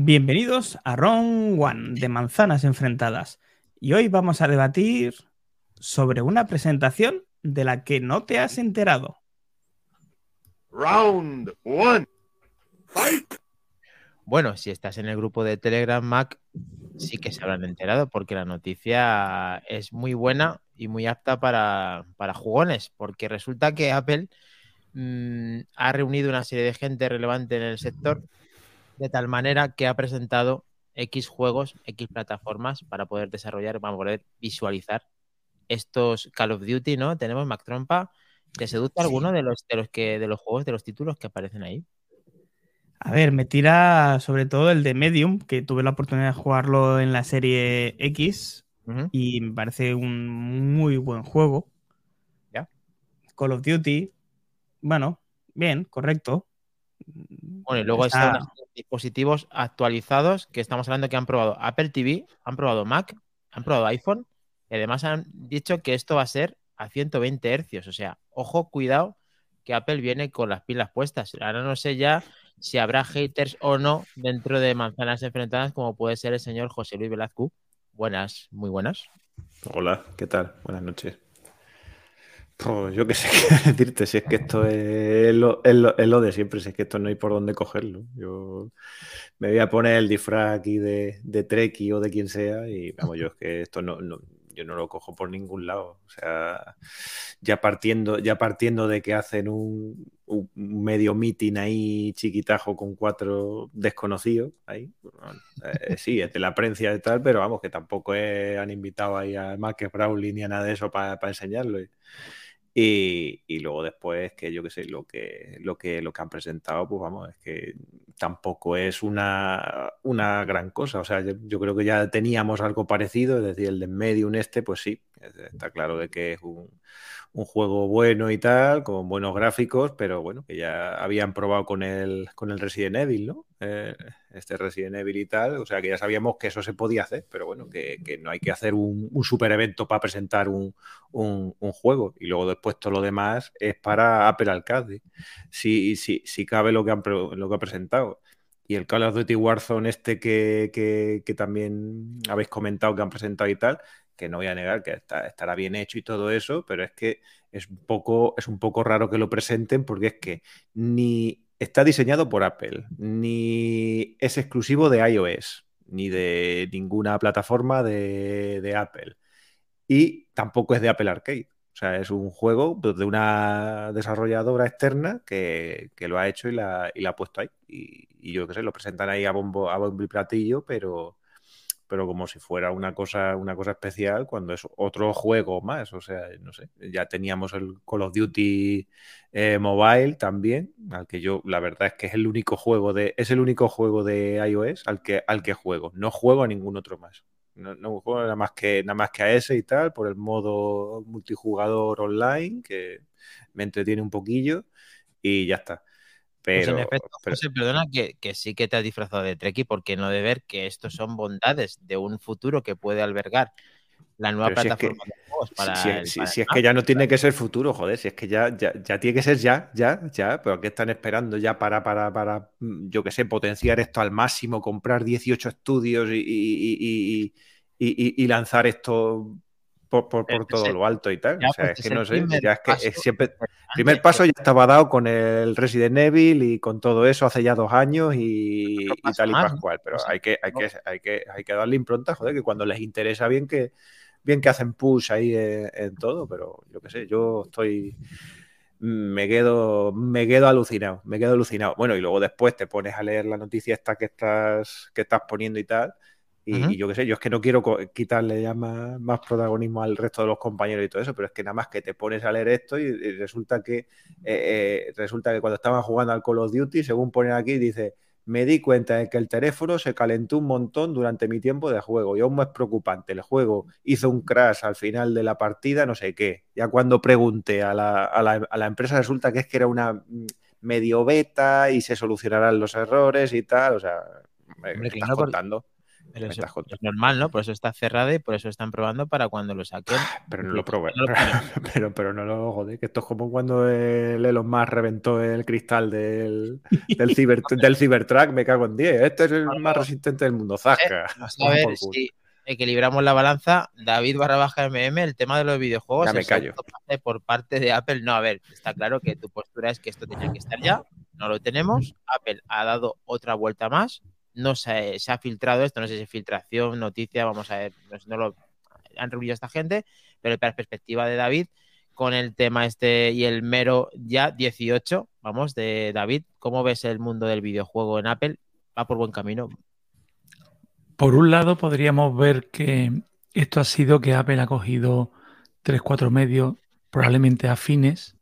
Bienvenidos a Round One de Manzanas Enfrentadas. Y hoy vamos a debatir sobre una presentación de la que no te has enterado. Round One. Fight. Bueno, si estás en el grupo de Telegram Mac, sí que se habrán enterado porque la noticia es muy buena y muy apta para, para jugones, porque resulta que Apple mm, ha reunido una serie de gente relevante en el sector de tal manera que ha presentado X juegos, X plataformas para poder desarrollar, para poder visualizar estos Call of Duty, ¿no? Tenemos Mac Trompa. ¿Te seduce alguno de los, de los que de los juegos, de los títulos que aparecen ahí? A ver, me tira sobre todo el de Medium, que tuve la oportunidad de jugarlo en la serie X y me parece un muy buen juego. Ya. Call of Duty, bueno, bien, correcto. Bueno, y luego Está- están los dispositivos actualizados que estamos hablando que han probado Apple TV, han probado Mac, han probado iPhone y además han dicho que esto va a ser a 120 hercios. O sea, ojo, cuidado, que Apple viene con las pilas puestas. Ahora no sé ya si habrá haters o no dentro de manzanas enfrentadas, como puede ser el señor José Luis Velazco. Buenas, muy buenas. Hola, ¿qué tal? Buenas noches. Pues yo qué sé qué decirte, si es que esto es lo, es lo- es lo de siempre, si es que esto no hay por dónde cogerlo. Yo me voy a poner el disfraz aquí de, de Treki o de quien sea y vamos, yo es que esto no, no- yo no lo cojo por ningún lado. O sea, ya partiendo, ya partiendo de que hacen un, medio meeting ahí chiquitajo con cuatro desconocidos ahí. bueno, eh, sí, es de la prensa y tal, pero vamos, que tampoco es- han invitado ahí a Marcus Brownlee ni a nada de eso para enseñarlo. Y, y, y luego después, que yo qué sé, lo que, lo que, lo que han presentado, pues vamos, es que tampoco es una, una gran cosa. O sea, yo, creo que ya teníamos algo parecido, es decir, el de Medium este, pues sí, está claro de que es un, un juego bueno y tal, con buenos gráficos, pero bueno, que ya habían probado con el, con el Resident Evil, ¿no? Eh, este Resident Evil y tal, o sea que ya sabíamos que eso se podía hacer, pero bueno, que, que no hay que hacer un, un super evento para presentar un, un, juego y luego después todo lo demás es para Apple Arcade. Si, si, si cabe lo que, han, lo que ha presentado. Y el Call of Duty Warzone este que, que, también habéis comentado que han presentado y tal, que no voy a negar que estará bien hecho y todo eso, pero es que es un poco, es un poco raro que lo presenten porque es que ni está diseñado por Apple, ni es exclusivo de iOS, ni de ninguna plataforma de Apple. Y tampoco es de Apple Arcade. O sea, es un juego de una desarrolladora externa que, que lo ha hecho y la, y la ha puesto ahí. Y, yo qué sé, lo presentan ahí a bombo, a bombo y platillo, pero, pero como si fuera una cosa, una cosa especial cuando es otro juego más. O sea, no sé, ya teníamos el Call of Duty eh, Mobile también, al que yo la verdad es que es el único juego de, es el único juego de iOS al que, al que juego. No juego a ningún otro más. No, no juego nada más que nada más que a ese y tal, por el modo multijugador online, que me entretiene un poquillo, y ya está. Pues Pero, en efecto, pero- José, perdona que, que sí que te has disfrazado de Treki porque no de ver que estos son bondades de un futuro que puede albergar la nueva Pero si es que- plataforma de juegos para si, el- si- para si el es que ya no tiene que ser futuro, joder, si es que ya, ya, ya tiene que ser ya, ya, ya, pero ¿qué están esperando ya para, para, para mm, yo qué sé, potenciar esto al máximo, comprar 18 estudios y, y- y- y- lanzar esto por, por- por Ese- todo lo alto y tal? ya, o sea, pues es que no el sé, ya es que paso es siempre, importante. primer paso ya estaba dado con el Resident Evil y con todo eso hace ya dos años y, y tal y pascual, pero hay que, hay que, hay que, hay que darle impronta, joder, que cuando les interesa bien que, bien que hacen push ahí en, en todo, pero yo qué sé, yo estoy me quedo, me quedo alucinado, me quedo alucinado. Bueno, y luego después te pones a leer la noticia esta que estás, que estás poniendo y tal. Y, yo qué sé, yo es que no quiero quitarle ya más, más protagonismo al resto de los compañeros y todo eso, pero es que nada más que te pones a leer esto y, y resulta que eh, eh, resulta que cuando estaban jugando al Call of Duty, según ponen aquí, dice me di cuenta de que el teléfono se calentó un montón durante mi tiempo de juego y aún más preocupante, el juego hizo un crash al final de la partida, no sé qué. Ya cuando pregunté a la, a la, a la empresa resulta que es que era una mm, medio beta y se solucionarán los errores y tal, o sea, me, Hombre, me claro, estás contando. Pero eso es normal, ¿no? Por eso está cerrada y por eso están probando para cuando lo saquen. Pero no lo probé. No lo Pero, pero, pero no lo joder, que esto es como cuando el Elon Musk reventó el cristal del, del, ciber, del Cybertruck, me cago en 10. Este es el más resistente del mundo. Zasca. Vamos a ver si equilibramos la balanza. David barra baja MM, el tema de los videojuegos. Ya me callo. Por parte de Apple, no, a ver, está claro que tu postura es que esto tenía que estar ya, no lo tenemos. Apple ha dado otra vuelta más, no se, ha filtrado esto, no sé si es filtración, noticia, vamos a ver, no, lo han reunido esta gente, pero la perspectiva de David, con el tema este y el mero ya 18, vamos, de David, ¿cómo ves el mundo del videojuego en Apple? ¿Va por buen camino? Por un lado, podríamos ver que esto ha sido que Apple ha cogido 3-4 medios probablemente afines.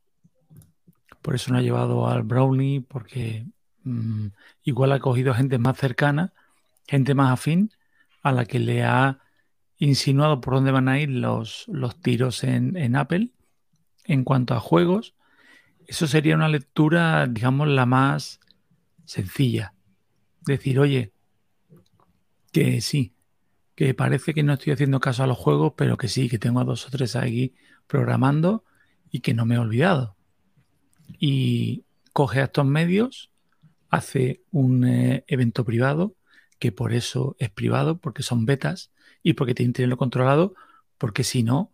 Por eso no ha llevado al Brownie, porque mmm, igual ha cogido gente más cercana, gente más afín, a la que le ha insinuado por dónde van a ir los, los tiros en, en Apple. En cuanto a juegos, eso sería una lectura, digamos, la más sencilla. Decir, oye, que sí, que parece que no estoy haciendo caso a los juegos, pero que sí, que tengo a dos o tres aquí programando y que no me he olvidado. Y coge a estos medios, hace un eh, evento privado, que por eso es privado, porque son betas y porque tienen que tenerlo controlado, porque si no,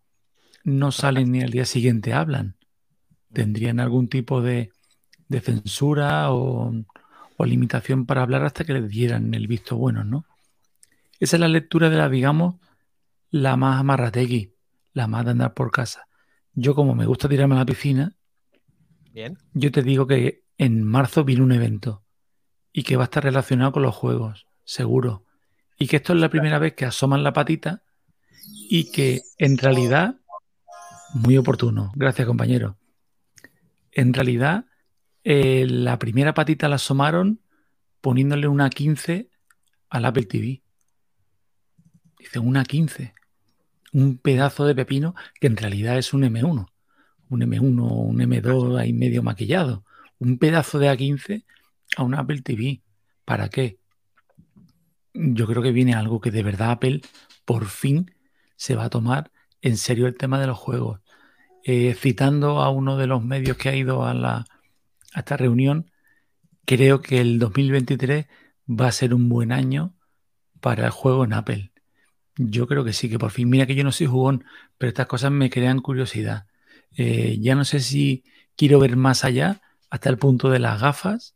no salen ni al día siguiente hablan. Tendrían algún tipo de, de censura o, o, limitación para hablar hasta que les dieran el visto bueno, ¿no? Esa es la lectura de la, digamos, la más amarrategui, la más de andar por casa. Yo, como me gusta tirarme a la piscina, Bien. yo te digo que en marzo viene un evento y que va a estar relacionado con los juegos, seguro. Y que esto es la primera vez que asoman la patita y que en realidad, muy oportuno, gracias compañero, en realidad eh, la primera patita la asomaron poniéndole una 15 al Apple TV. Dice una 15. Un pedazo de pepino que en realidad es un M1. Un M1 o un M2 ahí medio maquillado. Un pedazo de A15 a un Apple TV. ¿Para qué? Yo creo que viene algo que de verdad Apple por fin se va a tomar en serio el tema de los juegos. Eh, citando a uno de los medios que ha ido a, la, a esta reunión, creo que el 2023 va a ser un buen año para el juego en Apple. Yo creo que sí, que por fin, mira que yo no soy jugón, pero estas cosas me crean curiosidad. Eh, ya no sé si quiero ver más allá, hasta el punto de las gafas,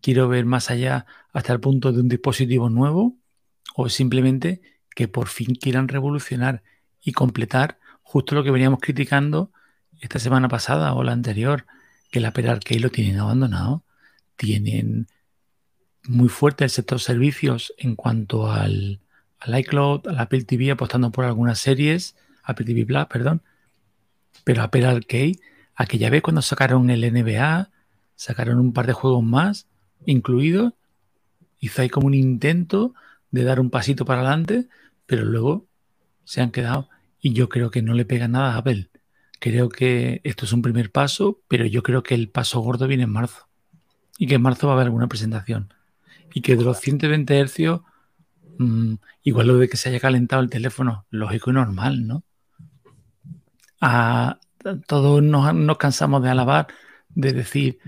quiero ver más allá hasta el punto de un dispositivo nuevo, o simplemente que por fin quieran revolucionar y completar justo lo que veníamos criticando esta semana pasada o la anterior, que la Apple Arcade lo tienen abandonado. Tienen muy fuerte el sector servicios en cuanto al, al iCloud, al Apple TV, apostando por algunas series, Apple TV Plus, perdón. Pero Apple Arcade, aquella vez cuando sacaron el NBA, sacaron un par de juegos más incluidos, hizo ahí como un intento de dar un pasito para adelante, pero luego se han quedado. Y yo creo que no le pega nada a Apple. Creo que esto es un primer paso, pero yo creo que el paso gordo viene en marzo. Y que en marzo va a haber alguna presentación. Y que de los 120 hercios, mmm, igual lo de que se haya calentado el teléfono, lógico y normal, ¿no? A, todos nos, nos, cansamos de alabar, de decir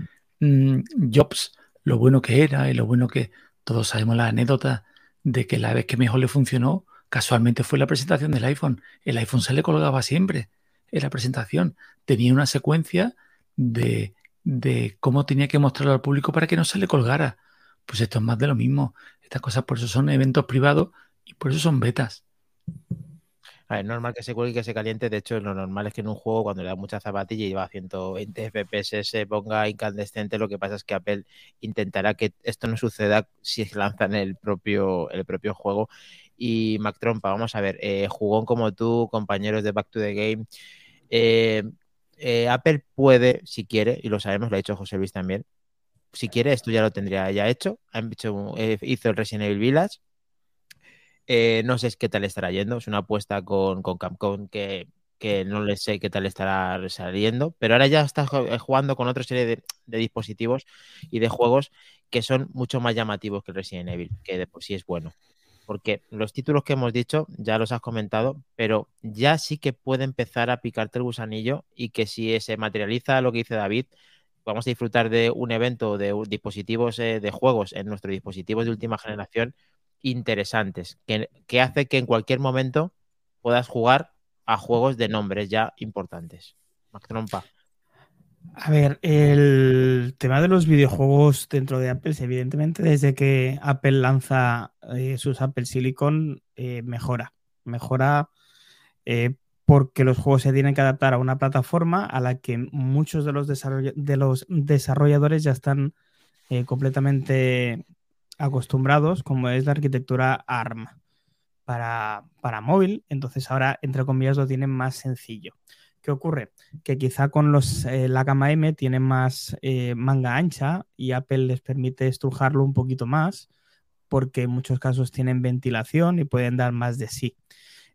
Jobs, lo bueno que era y lo bueno que todos sabemos la anécdota de que la vez que mejor le funcionó, casualmente fue la presentación del iPhone. El iPhone se le colgaba siempre en la presentación. Tenía una secuencia de, de cómo tenía que mostrarlo al público para que no se le colgara. Pues esto es más de lo mismo. Estas cosas por eso son eventos privados y por eso son betas. Es normal que se cuelgue y que se caliente. De hecho, lo normal es que en un juego, cuando le da mucha zapatilla y va a 120 FPS, se ponga incandescente. Lo que pasa es que Apple intentará que esto no suceda si se lanza en el propio, el propio juego. Y Mac Trompa, vamos a ver, eh, jugón como tú, compañeros de Back to the Game. Eh, eh, Apple puede, si quiere, y lo sabemos, lo ha dicho José Luis también, si quiere, esto ya lo tendría ya hecho. hecho hizo el Resident Evil Village. Eh, no sé qué tal estará yendo. Es una apuesta con, con Capcom que, que, no le sé qué tal estará saliendo. Pero ahora ya está jugando con otra serie de, dispositivos y de juegos que son mucho más llamativos que Resident Evil, que de por sí es bueno. porque los títulos que hemos dicho ya los has comentado, pero ya sí que puede empezar a picarte el gusanillo y que si se materializa lo que dice David, vamos a disfrutar de un evento de dispositivos eh, de juegos en nuestros dispositivos de última generación interesantes, que, que hace que en cualquier momento puedas jugar a juegos de nombres ya importantes. Mac. A ver, el tema de los videojuegos dentro de Apple, evidentemente, desde que Apple lanza eh, sus Apple Silicon, eh, mejora. Mejora eh, porque los juegos se tienen que adaptar a una plataforma a la que muchos de los, de los desarrolladores ya están completamente acostumbrados, como es la arquitectura ARM para, para móvil. Entonces ahora, entre comillas, lo tienen más sencillo. ¿Qué ocurre? Que quizá con los, eh, la gama M tienen más eh, manga ancha y Apple les permite estrujarlo un poquito más porque en muchos casos tienen ventilación y pueden dar más de sí.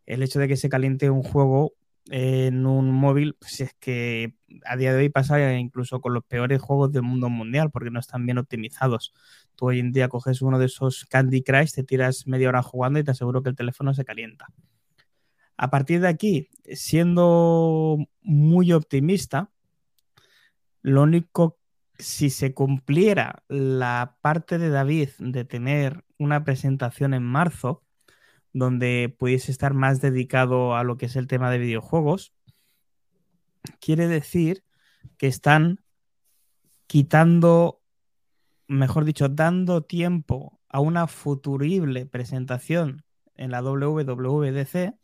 El hecho de que se caliente un juego en un móvil, pues es que a día de hoy pasa incluso con los peores juegos del mundo mundial porque no están bien optimizados. Tú hoy en día coges uno de esos Candy Crush, te tiras media hora jugando y te aseguro que el teléfono se calienta. A partir de aquí, siendo muy optimista, lo único, si se cumpliera la parte de David de tener una presentación en marzo, donde pudiese estar más dedicado a lo que es el tema de videojuegos, quiere decir que están quitando, mejor dicho, dando tiempo a una futurible presentación en la WWDC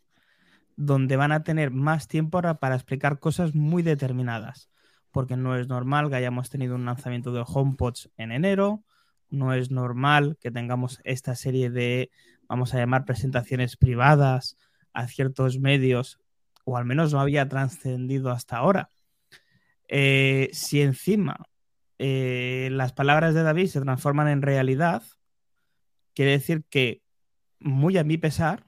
donde van a tener más tiempo para explicar cosas muy determinadas, porque no es normal que hayamos tenido un lanzamiento de HomePods en enero, no es normal que tengamos esta serie de, vamos a llamar, presentaciones privadas a ciertos medios, o al menos no había trascendido hasta ahora. Eh, si encima eh, las palabras de David se transforman en realidad, quiere decir que, muy a mi pesar,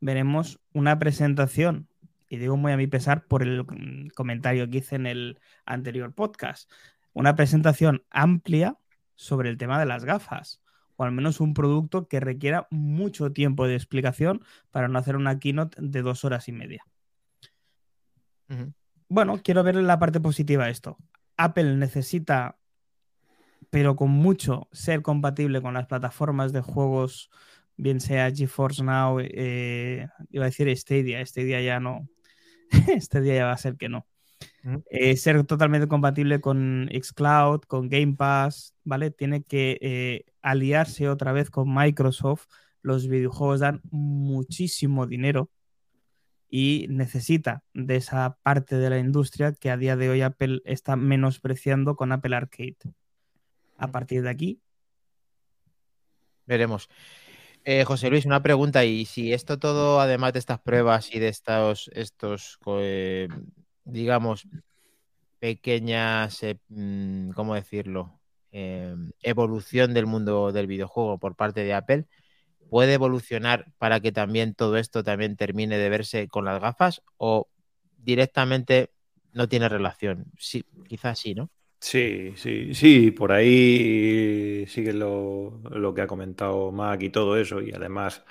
veremos una presentación, y digo muy a mi pesar por el comentario que hice en el anterior podcast, una presentación amplia sobre el tema de las gafas, o al menos un producto que requiera mucho tiempo de explicación para no hacer una keynote de dos horas y media. Bueno, quiero ver la parte positiva de esto. Apple necesita, pero con mucho, ser compatible con las plataformas de juegos bien sea GeForce Now, eh, iba a decir Stadia, Stadia ya no, Stadia ya va a ser que no. Eh, ser totalmente compatible con Xcloud, con Game Pass, ¿vale? Tiene que eh, aliarse otra vez con Microsoft. Los videojuegos dan muchísimo dinero y necesita de esa parte de la industria que a día de hoy Apple está menospreciando con Apple Arcade. A partir de aquí. Veremos. Eh, José Luis, una pregunta, y si esto todo, además de estas pruebas y de estos, estos eh, digamos, pequeñas, eh, mm, ¿cómo decirlo? evolución del mundo del videojuego por parte de Apple, ¿puede evolucionar para que también todo esto también termine de verse con las gafas o directamente no tiene relación? Sí, quizás sí, ¿no? Sí, sí, sí, por ahí sigue lo, lo que ha comentado Mac y todo eso, y además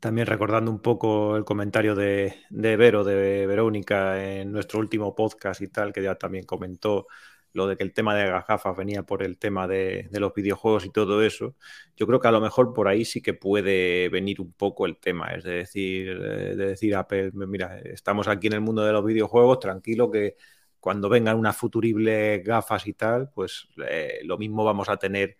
también recordando un poco el comentario de, de Vero, de Verónica, en nuestro último podcast y tal, que ya también comentó lo de que el tema de las gafas venía por el tema de, los videojuegos y todo eso, yo creo que a lo mejor por ahí sí que puede venir un poco el tema, es de decir, de decir Apple, mira, estamos aquí en el mundo de los videojuegos, tranquilo que cuando vengan unas futuribles gafas y tal, pues eh, lo mismo vamos a tener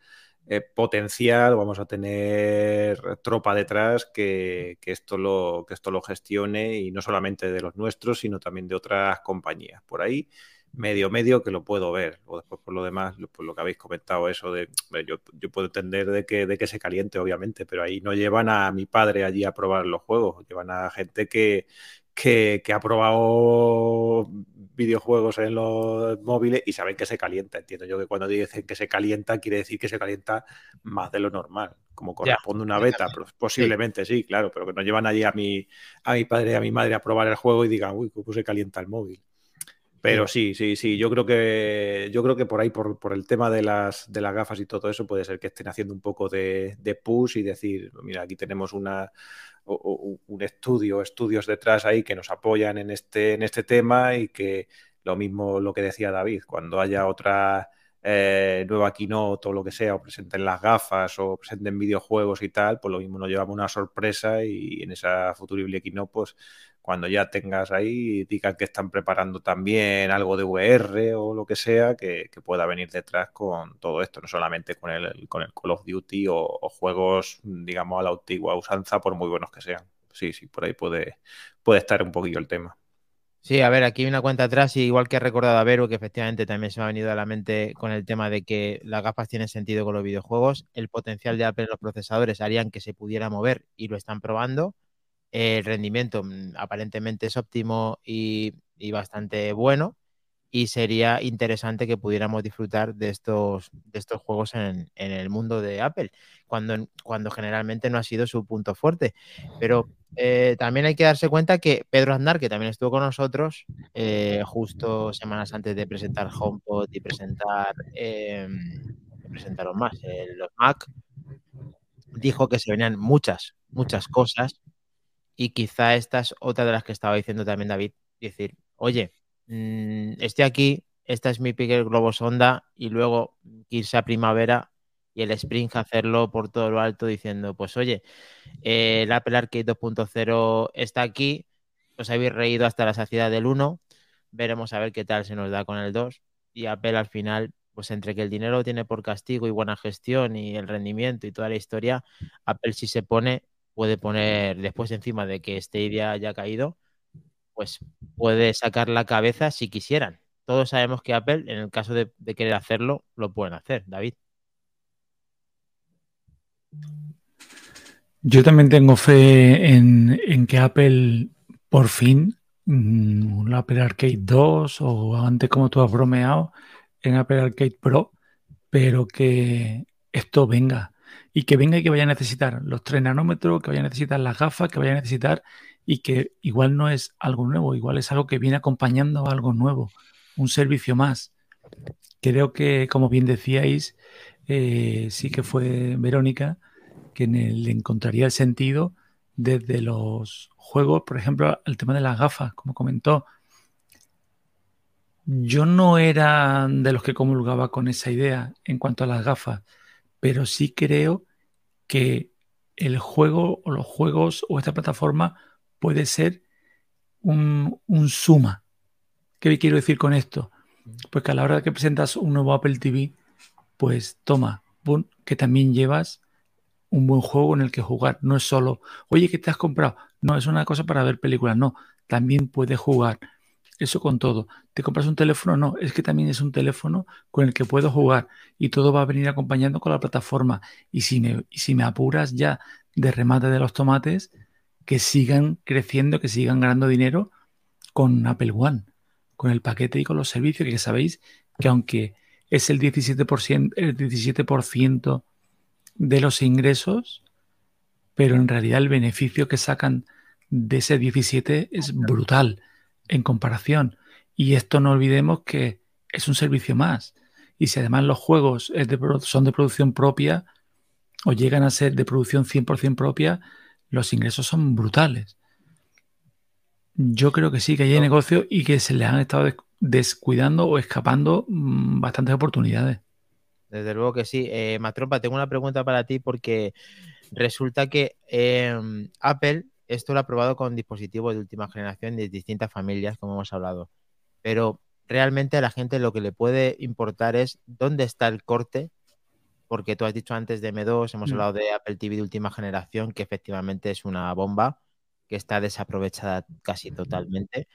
eh, potencial, vamos a tener tropa detrás que, esto lo, que esto lo gestione y no solamente de los nuestros, sino también de otras compañías. Por ahí, medio, medio que lo puedo ver. O después, por lo demás, por lo que habéis comentado, eso de. Yo, yo puedo entender de que, de que se caliente, obviamente, pero ahí no llevan a mi padre allí a probar los juegos, llevan a gente que, que, ha probado videojuegos en los móviles y saben que se calienta. Entiendo yo que cuando dicen que se calienta, quiere decir que se calienta más de lo normal, como corresponde una beta. posiblemente sí. claro, pero que no llevan allí a mi, a mi padre y a mi madre a probar el juego y digan, uy, ¿cómo se calienta el móvil? Pero sí, sí, sí. Yo creo que yo creo que por ahí, por, por el tema de las, de las gafas y todo eso, puede ser que estén haciendo un poco de, de push y decir, mira, aquí tenemos una, o- o- un estudio, estudios detrás ahí que nos apoyan en este, en este tema y que lo mismo lo que decía David, cuando haya otra eh, nueva keynote o lo que sea, o presenten las gafas o presenten videojuegos y tal, pues lo mismo nos llevamos una sorpresa y en esa futurible keynote, pues cuando ya tengas ahí, digan que están preparando también algo de VR o lo que sea, que, pueda venir detrás con todo esto, no solamente con el, con el Call of Duty o, juegos, digamos, a la antigua usanza, por muy buenos que sean. Sí, sí, por ahí puede, puede estar un poquillo el tema. Sí, a ver, aquí hay una cuenta atrás, y igual que he recordado a Vero, que efectivamente también se me ha venido a la mente con el tema de que las gafas tienen sentido con los videojuegos, el potencial de Apple en los procesadores harían que se pudiera mover y lo están probando. El rendimiento mm, aparentemente es óptimo y, bastante bueno. Y sería interesante que pudiéramos disfrutar de estos, de estos juegos en, en el mundo de Apple, cuando, cuando generalmente no ha sido su punto fuerte. Pero eh, también hay que darse cuenta que Pedro Aznar, que también estuvo con nosotros, eh, justo semanas antes de presentar HomePod y presentar, eh, presentaron más, eh, los Mac, dijo que se venían muchas, muchas cosas y quizá esta es otra de las que estaba diciendo también David, decir, oye, mmm, estoy aquí, esta es mi Picker Globo Sonda y luego irse a primavera y el Spring hacerlo por todo lo alto diciendo, pues oye, eh, el Apple Arcade 2.0 está aquí, os habéis reído hasta la saciedad del 1, veremos a ver qué tal se nos da con el 2 y Apple al final, pues entre que el dinero tiene por castigo y buena gestión y el rendimiento y toda la historia, Apple si se pone, puede poner después encima de que Stadia haya caído, pues puede sacar la cabeza si quisieran. Todos sabemos que Apple, en el caso de, querer hacerlo, lo pueden hacer, David. Yo también tengo fe en, en que Apple por fin, mm, un Apple Arcade 2 o antes como tú has bromeado, en Apple Arcade Pro, pero que esto venga y que venga y que vaya a necesitar los 3 nanómetros, que vaya a necesitar las gafas, que vaya a necesitar y que igual no es algo nuevo, igual es algo que viene acompañando algo nuevo, un servicio más. Creo que, como bien decíais, eh, sí que fue Verónica, que le encontraría el sentido desde los juegos, por ejemplo, el tema de las gafas, como comentó. Yo no era de los que comulgaba con esa idea en cuanto a las gafas, pero sí creo que el juego o los juegos o esta plataforma puede ser un, un suma. ¿Qué quiero decir con esto? Pues que a la hora que presentas un nuevo Apple TV, pues toma, que también llevas un buen juego en el que jugar. No es solo, oye, ¿qué te has comprado? No, es una cosa para ver películas. No, también puedes jugar. Eso con todo. ¿Te compras un teléfono? No, es que también es un teléfono con el que puedo jugar y todo va a venir acompañando con la plataforma. Y si me, y si me apuras ya de remate de los tomates, que sigan creciendo, que sigan ganando dinero con Apple One, con el paquete y con los servicios, que sabéis que aunque es el 17%, el 17% de los ingresos, pero en realidad el beneficio que sacan de ese 17 es brutal en comparación. Y esto no olvidemos que es un servicio más. Y si además los juegos de, son de producción propia o llegan a ser de producción 100% propia, los ingresos son brutales. Yo creo que sí, que hay negocio y que se les han estado descuidando o escapando bastantes oportunidades. Desde luego que sí. Eh, Matropa, tengo una pregunta para ti porque resulta que eh, Apple esto lo ha probado con dispositivos de última generación de distintas familias, como hemos hablado. Pero realmente a la gente lo que le puede importar es dónde está el corte, porque tú has dicho antes de M2, hemos mm. hablado de Apple TV de última generación, que efectivamente es una bomba, que está desaprovechada casi totalmente.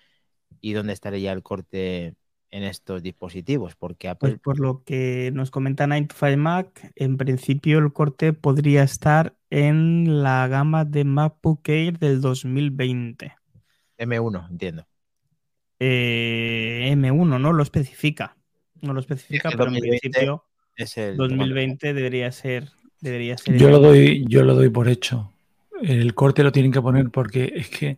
¿Y dónde estaría el corte en estos dispositivos? Porque Apple... Pues por lo que nos comenta 9to5 Mac, en principio el corte podría estar en la gama de MacBook Air del 2020. M1, entiendo. Eh, M1 no lo especifica. No lo especifica, es pero en principio es el 2020 debería ser, debería ser. Yo lo doy, yo lo doy por hecho. El corte lo tienen que poner porque es que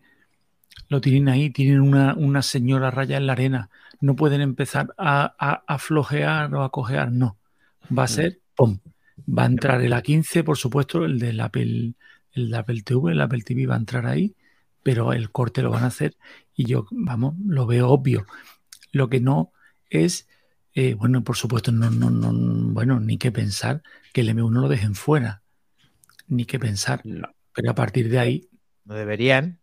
lo tienen ahí, tienen una, una señora raya en la arena, no pueden empezar a, a, a flojear o a cojear, no. Va a ser, ¡pum! Va a entrar el A15, por supuesto, el del Apple, el de Apple TV, el Apple TV va a entrar ahí, pero el corte lo van a hacer y yo, vamos, lo veo obvio. Lo que no es, eh, bueno, por supuesto, no, no, no, bueno, ni que pensar que el M1 lo dejen fuera, ni que pensar. No. Pero a partir de ahí, No deberían,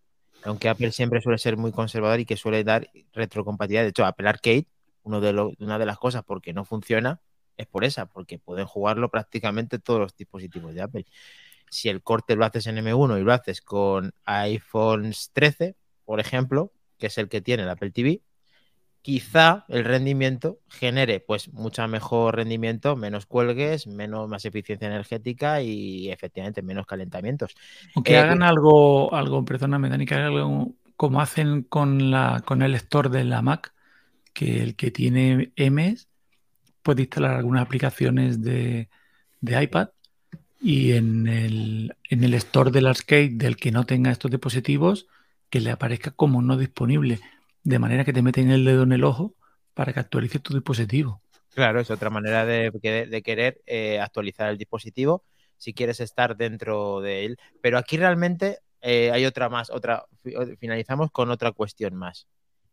aunque Apple siempre suele ser muy conservador y que suele dar retrocompatibilidad. De hecho, Apple Arcade, de una de las cosas por qué no funciona es por esa, porque pueden jugarlo prácticamente todos los dispositivos de Apple. Si el corte lo haces en M1 y lo haces con iPhones 13, por ejemplo, que es el que tiene el Apple TV, quizá el rendimiento genere pues mucho mejor rendimiento, menos cuelgues, menos más eficiencia energética y efectivamente menos calentamientos. aunque Eh, hagan algo, algo, perdóname, Dani, que hagan algo como hacen con, la, con el store de la Mac, que el que tiene M's puede instalar algunas aplicaciones de, de iPad y en el, en el store del arcade del que no tenga estos dispositivos, que le aparezca como no disponible, de manera que te meten el dedo en el ojo para que actualices tu dispositivo. Claro, es otra manera de, que- de querer eh, actualizar el dispositivo si quieres estar dentro de él. Pero aquí realmente eh, hay otra más, otra. fi- Finalizamos con otra cuestión más,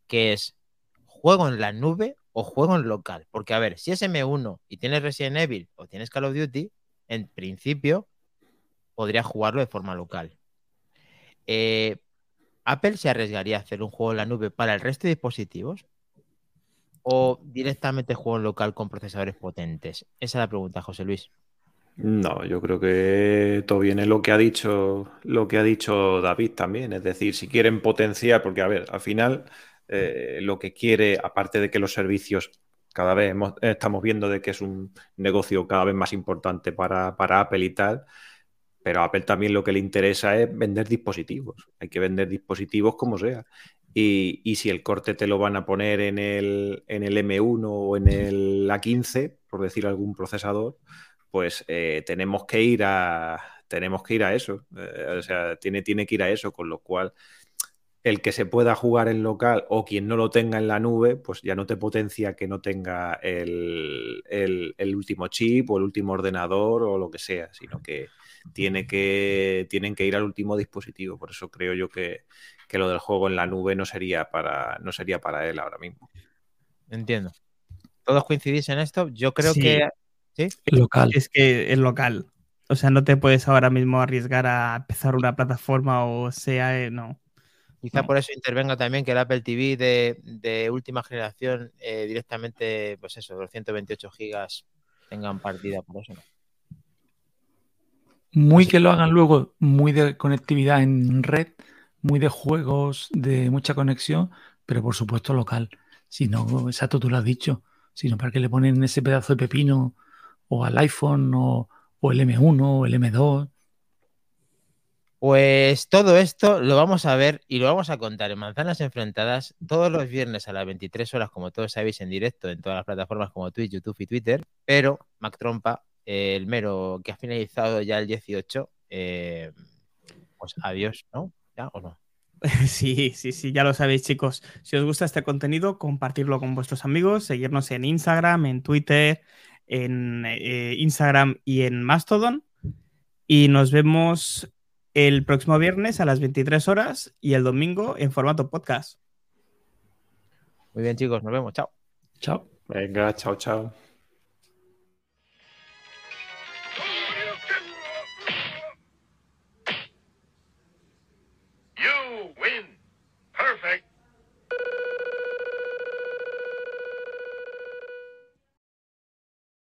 que es ¿juego en la nube o juego en local? Porque a ver, si es M1 y tienes Resident Evil o tienes Call of Duty, en principio podrías jugarlo de forma local. Eh, ¿Apple se arriesgaría a hacer un juego en la nube para el resto de dispositivos? ¿O directamente juego local con procesadores potentes? Esa es la pregunta, José Luis. No, yo creo que todo viene lo que ha dicho, lo que ha dicho David también. Es decir, si quieren potenciar, porque a ver, al final eh, lo que quiere, aparte de que los servicios cada vez hemos- estamos viendo de que es un negocio cada vez más importante para, para Apple y tal, pero a Apple también lo que le interesa es vender dispositivos. Hay que vender dispositivos como sea. Y, y si el corte te lo van a poner en el, en el M1 o en el A15, por decir algún procesador, pues eh, tenemos que ir a tenemos que ir a eso. Eh, o sea, tiene, tiene que ir a eso, con lo cual el que se pueda jugar en local o quien no lo tenga en la nube, pues ya no te potencia que no tenga el, el- el último chip o el último ordenador o lo que sea, sino que, tiene que tienen que ir al último dispositivo. Por eso creo yo que, que lo del juego en la nube no sería para, no sería para él ahora mismo. Entiendo. ¿Todos coincidís en esto? Yo creo Sí. que. Local. Es que es local. O sea, no te puedes ahora mismo arriesgar a empezar una plataforma o sea, eh, no. Quizá No. por eso intervenga también que el Apple TV de, de última generación eh, directamente, pues eso, los 128 gigas tengan partida por eso. ¿no? Muy que lo hagan luego, muy de conectividad en red, muy de juegos, de mucha conexión, pero por supuesto local. Si no, exacto, tú lo has dicho. Si no, ¿para qué le ponen ese pedazo de pepino o al iPhone o, o el M1 o el M2? Pues todo esto lo vamos a ver y lo vamos a contar en Manzanas Enfrentadas todos los viernes a las 23 horas, como todos sabéis, en directo en todas las plataformas como Twitch, YouTube y Twitter. Pero Mac Trompa, eh, el mero que ha finalizado ya el 18, eh, pues adiós, ¿no? ¿Ya o no? Sí, sí, sí, ya lo sabéis, chicos. Si os gusta este contenido, compartirlo con vuestros amigos, seguirnos en Instagram, en Twitter, en eh, Instagram y en Mastodon. Y nos vemos el próximo viernes a las 23 horas y el domingo en formato podcast. Muy bien, chicos, nos vemos. Chao. Chao. Venga, chao, chao.